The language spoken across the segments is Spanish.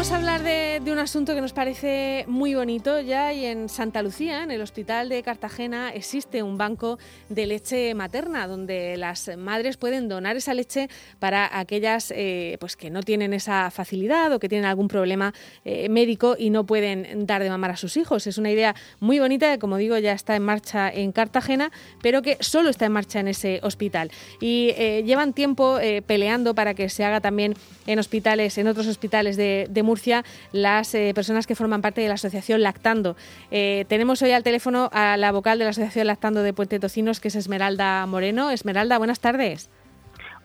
Vamos a hablar de, asunto que nos parece muy bonito ya y en Santa Lucía, en el Hospital de Cartagena, existe un banco de leche materna donde las madres pueden donar esa leche para aquellas eh, pues que no tienen esa facilidad o que tienen algún problema eh, médico y no pueden dar de mamar a sus hijos. Es una idea muy bonita que, como digo, ya está en marcha en Cartagena, pero que solo está en marcha en ese hospital. Y eh, llevan tiempo peleando para que se haga también en hospitales, en otros hospitales de Murcia las eh, personas que forman parte de la Asociación Lactando. Eh, tenemos hoy al teléfono a la vocal de la Asociación Lactando de Puente Tocinos, que es Esmeralda Moreno. Esmeralda, buenas tardes.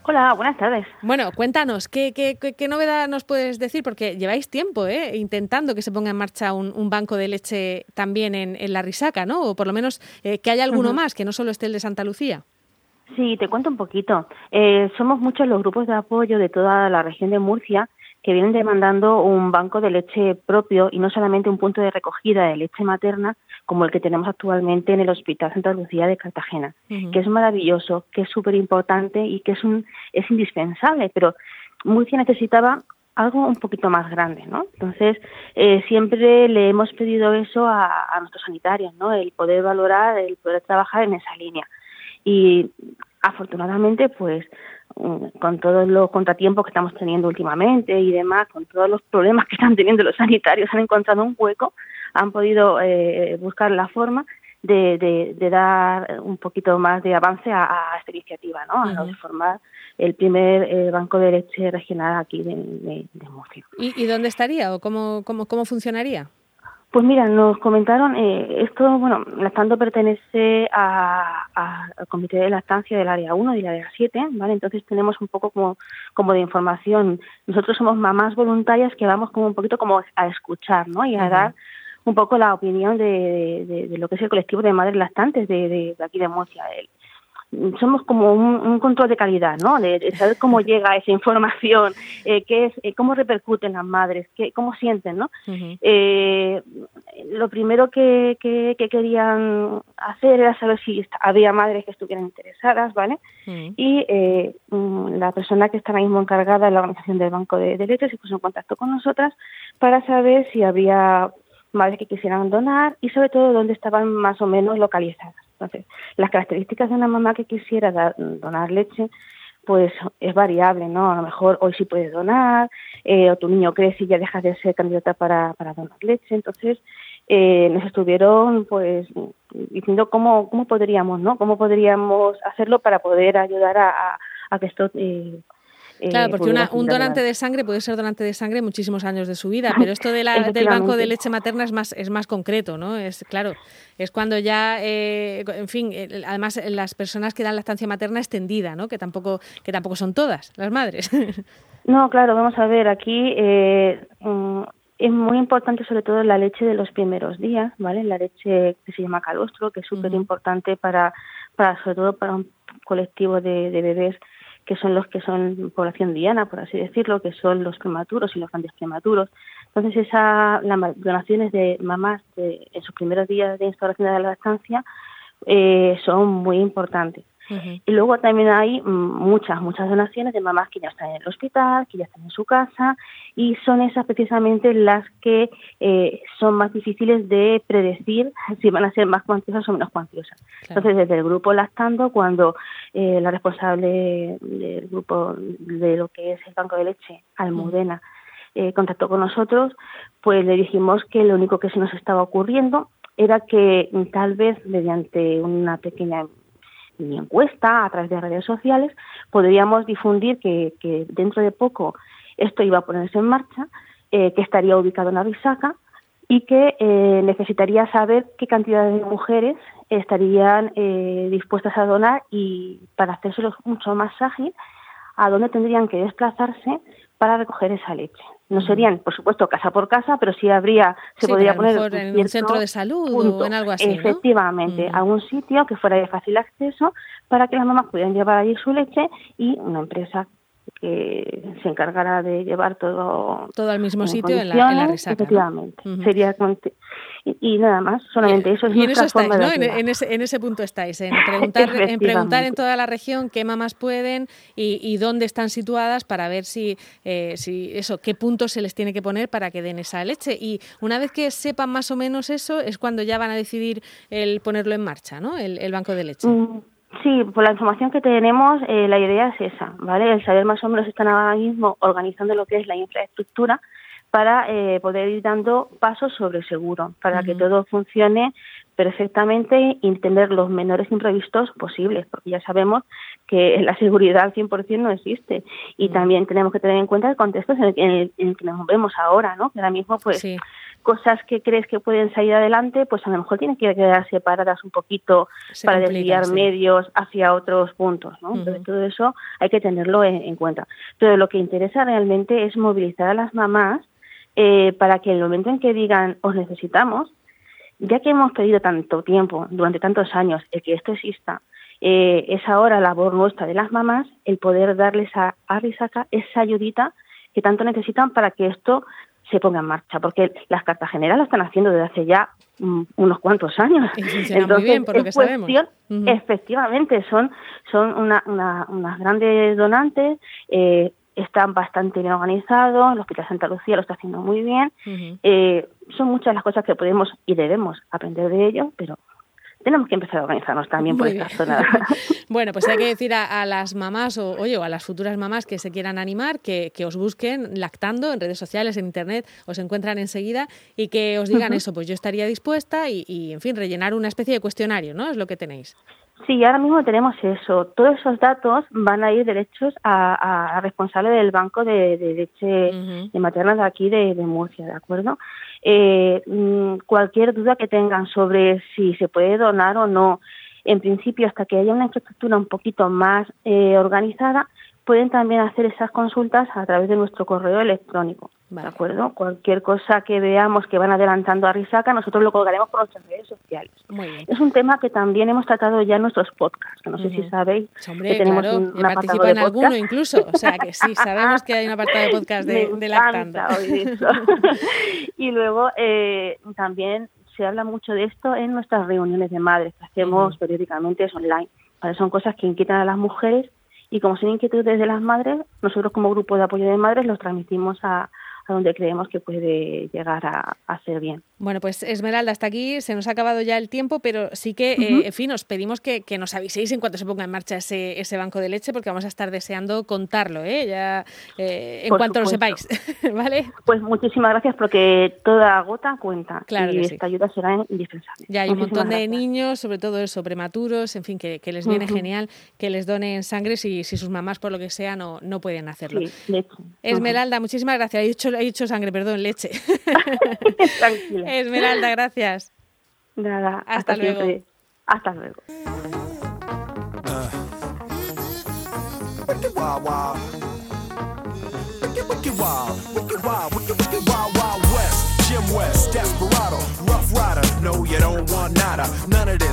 Hola, buenas tardes. Bueno, cuéntanos, ¿qué, qué, novedad nos puedes decir? Porque lleváis tiempo ¿eh? intentando que se ponga en marcha un, banco de leche también en, la Risaca, ¿no? O por lo menos que haya alguno más, que no solo esté el de Santa Lucía. Sí, te cuento un poquito. somos muchos los grupos de apoyo de toda la región de Murcia que vienen demandando un banco de leche propio y no solamente un punto de recogida de leche materna como el que tenemos actualmente en el Hospital Santa Lucía de Cartagena, que es maravilloso, que es súper importante y que es, un, es indispensable, pero Murcia necesitaba algo un poquito más grande, ¿no? Entonces, eh, siempre le hemos pedido eso a, a nuestros sanitarios, ¿no? El poder valorar, el poder trabajar en esa línea. Y afortunadamente, pues con todos los contratiempos que estamos teniendo últimamente y demás, con todos los problemas que están teniendo los sanitarios, han encontrado un hueco, han podido eh, buscar la forma de, de, dar un poquito más de avance a, esta iniciativa, ¿no? A formar el primer eh, banco de leche regional aquí de, de, Murcia. ¿Y, ¿Y, dónde estaría o cómo, cómo, cómo funcionaría? Pues mira, nos comentaron, eh, esto, bueno, Lactando pertenece al Comité de Lactancia del Área 1 y del Área 7, ¿vale? Entonces tenemos un poco como, como de información. Nosotros somos mamás voluntarias que vamos como un poquito como a escuchar, ¿no? Y a dar un poco la opinión de, de, lo que es el colectivo de madres lactantes de, de aquí de Murcia somos como un, control de calidad, ¿no? De, saber cómo llega esa información, eh, qué es, eh, cómo repercuten las madres, qué, cómo sienten, ¿no? eh, lo primero que, que, querían hacer era saber si había madres que estuvieran interesadas, ¿vale? Y eh, mm, la persona que está ahora mismo encargada de la organización del Banco de, de Leche se puso en contacto con nosotras para saber si había madres que quisieran donar y sobre todo dónde estaban más o menos localizadas. Entonces, las características de una mamá que quisiera donar leche, pues es variable, ¿no? A lo mejor hoy sí puede donar, eh, o tu niño crece y ya deja de ser candidata para, para donar leche. Entonces, eh, nos estuvieron, pues, diciendo cómo, cómo podríamos, ¿no? Cómo podríamos hacerlo para poder ayudar a, a, que esto eh, eh, claro, porque un donante de sangre puede ser donante de sangre muchísimos años de su vida, pero esto de la, del banco de leche materna es más, es más concreto, ¿no? Es claro, es cuando ya, eh, en fin, además las personas que dan lactancia materna extendida, ¿no? Que tampoco, que tampoco son todas las madres. No, claro, vamos a ver, aquí eh, mm, es muy importante sobre todo la leche de los primeros días, ¿vale? La leche que se llama calostro, que es súper importante para, para, sobre todo para un colectivo de, de bebés que son los que son población diana, por así decirlo, que son los prematuros y los grandes prematuros. Entonces, esa, las donaciones de mamás de, en sus primeros días de instauración de la lactancia eh, son muy importantes. Y luego también hay mm, muchas, muchas donaciones de mamás que ya están en el hospital, que ya están en su casa, y son esas precisamente las que eh, son más difíciles de predecir si van a ser más cuantiosas o menos cuantiosas. Entonces, desde el grupo Lactando, cuando eh, la responsable del grupo de lo que es el banco de leche, Almudena, eh, contactó con nosotros, pues le dijimos que lo único que se nos estaba ocurriendo era que tal vez mediante una pequeña ni encuesta a través de redes sociales, podríamos difundir que, que dentro de poco esto iba a ponerse en marcha, eh, que estaría ubicado en Avisaca y que eh, necesitaría saber qué cantidad de mujeres estarían eh, dispuestas a donar y para hacérselo mucho más ágil, a dónde tendrían que desplazarse para recoger esa leche. No serían, por supuesto, casa por casa, pero sí habría, se podría poner en un centro de salud o en algo así. Efectivamente, a un sitio que fuera de fácil acceso para que las mamás pudieran llevar allí su leche y una empresa que se encargará de llevar todo todo al mismo sitio en la, en la risaca, efectivamente. Sería y, nada más solamente eso es y en eso estáis, ¿no? en, ese, en ese punto estáis en preguntar en preguntar en toda la región qué mamás pueden y, y dónde están situadas para ver si eh, si eso qué puntos se les tiene que poner para que den esa leche. Y una vez que sepan más o menos eso es cuando ya van a decidir el ponerlo en marcha no el, el banco de leche. Mm, Sí, por la información que tenemos, eh, la idea es esa, ¿vale? El saber más o menos están ahora mismo organizando lo que es la infraestructura para eh, poder ir dando pasos sobre seguro, para que todo funcione perfectamente y tener los menores imprevistos posibles, porque ya sabemos que la seguridad al 100% no existe. Y también tenemos que tener en cuenta el contexto en el, en el, que nos vemos ahora, ¿no? Que ahora mismo, pues, cosas que crees que pueden salir adelante, pues a lo mejor tienen que quedar separadas un poquito para desviar medios hacia otros puntos, ¿no? Entonces todo eso hay que tenerlo en, cuenta. Pero lo que interesa realmente es movilizar a las mamás eh, para que en el momento en que digan os necesitamos, ya que hemos pedido tanto tiempo, durante tantos años, el que esto exista, eh, es ahora labor nuestra de las mamás el poder darles a, a Risaca esa ayudita que tanto necesitan para que esto se ponga en marcha, porque las cartageneras lo están haciendo desde hace ya mm, unos cuantos años. Entonces, muy bien, por lo que sabemos. Efectivamente, son, son una, unas grandes donantes, eh, están bastante bien organizados, el Hospital Santa Lucía lo está haciendo muy bien. eh, son muchas las cosas que podemos y debemos aprender de ellos, pero tenemos que empezar a organizarnos también por esta zona. bueno, pues hay que decir a, las mamás o, oye, o a las futuras mamás que se quieran animar, que, que, os busquen lactando en redes sociales, en internet, os encuentran enseguida y que os digan eso, pues yo estaría dispuesta y, y, en fin, rellenar una especie de cuestionario, ¿no? Es lo que tenéis. Sí, ahora mismo tenemos eso. Todos esos datos van a ir derechos a, a responsable del Banco de, de Leche de Materna de aquí de, de, Murcia, ¿de acuerdo? Eh, mm, cualquier duda que tengan sobre si se puede donar o no, en principio, hasta que haya una infraestructura un poquito más eh, organizada, pueden también hacer esas consultas a través de nuestro correo electrónico. ¿De acuerdo? Cualquier cosa que veamos que van adelantando a Risaca, nosotros lo colgaremos por nuestras redes sociales. Es un tema que también hemos tratado ya en nuestros podcasts, que no sé si sabéis Hombre, que tenemos claro, un, participa en alguno incluso, o sea que sí, sabemos que hay un apartado de podcast de, de lactando. y luego eh, también se habla mucho de esto en nuestras reuniones de madres que hacemos periódicamente, es online. Son cosas que inquietan a las mujeres y como son inquietudes de las madres, nosotros como grupo de apoyo de madres los transmitimos a, a donde creemos que puede llegar a, a, ser bien. Bueno, pues Esmeralda, hasta aquí se nos ha acabado ya el tiempo, pero sí que, eh, en fin, os pedimos que, que, nos aviséis en cuanto se ponga en marcha ese, ese banco de leche, porque vamos a estar deseando contarlo, ¿eh? Ya, eh, en Por cuanto supuesto. lo sepáis, ¿vale? Pues muchísimas gracias, porque toda gota cuenta claro y esta sí. ayuda será indispensable. Ya hay un montón gracias. de niños, sobre todo eso, prematuros, en fin, que, que les viene uh -huh. genial que les donen sangre si, si sus mamás, por lo que sea, no, no pueden hacerlo. Sí. Esmeralda, uh -huh. muchísimas gracias. He dicho, he dicho sangre, perdón, leche. Tranquila. Esmeralda, gracias. Nada, hasta, hasta luego. Siempre. Hasta luego. Uh. Jim West, Desperado, Rough Rider. No, you don't want nada.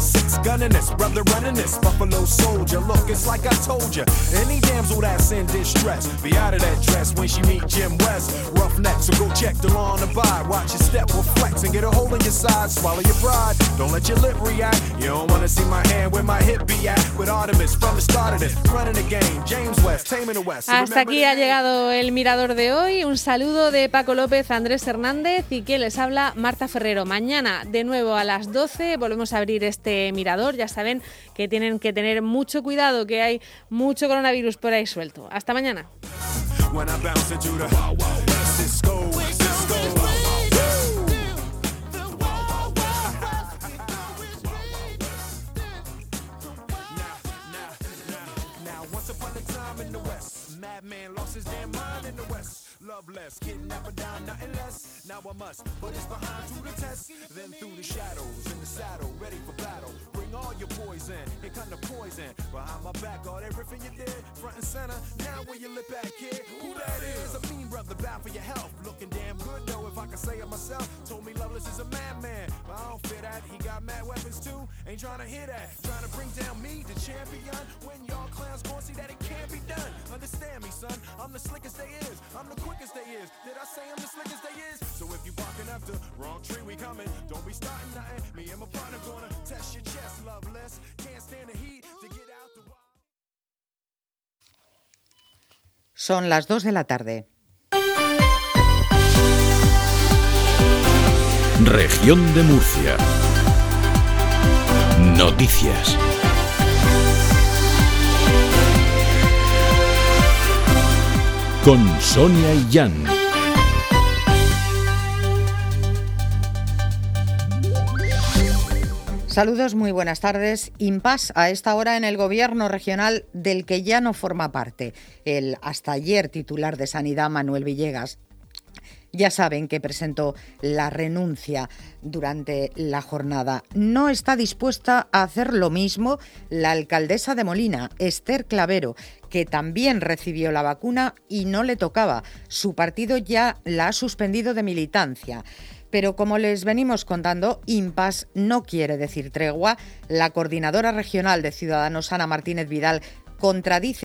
Six gunning this, brother running this. Buffalo soldier. Look, it's like I told you. Any damsel that's in distress, be out of that dress when she meet Jim West. Rough neck, so go check the law on the by. Watch your step will flex and get a hole in your side. Swallow your pride. Don't let your lip react. You don't wanna see my hand where my hip be at. With Artemis from the start of this. Running the game. James West, taming the West. So Hasta aquí ha llegado el mirador de hoy. Un saludo de Paco López, Andrés Hernández y quien les habla, Marta Ferrero. Mañana de nuevo a las 12 volvemos a abrir este mirador. Ya saben que tienen que tener mucho cuidado, que hay mucho coronavirus por ahí suelto. Hasta mañana. Madman lost his damn mind in the West. Love less, kidnapper down, nothing less. Now I must put his behind to the test. Then through the shadows, in the saddle, ready for battle. Bring all your poison, here come the poison. Behind my back, all everything you did, front and center. Now where you lip at, kid? Who that is? A mean brother, bad for your health. Looking damn good though, if I can say it myself. Told me Loveless is a madman, but I don't fit that. He got mad weapons too, ain't trying to hit that. Trying to bring down me, the champion. When y'all clowns gon' see that it can't be done. Understand me, son. I'm the quickest they is. Did I say I'm the slickest they is? So if you barking up the wrong tree, we coming. Don't be starting nothing. Me and my partner gonna test your chest, loveless. Can't stand the heat to get out the. Son las 2 de la tarde. Región de Murcia. Noticias. Con Sonia y Jan. Saludos, muy buenas tardes. Impas a esta hora en el gobierno regional del que ya no forma parte el hasta ayer titular de Sanidad Manuel Villegas. Ya saben que presentó la renuncia durante la jornada. No está dispuesta a hacer lo mismo la alcaldesa de Molina, Esther Clavero, que también recibió la vacuna y no le tocaba. Su partido ya la ha suspendido de militancia. Pero como les venimos contando, impas no quiere decir tregua. La coordinadora regional de Ciudadanos, Ana Martínez Vidal, contradice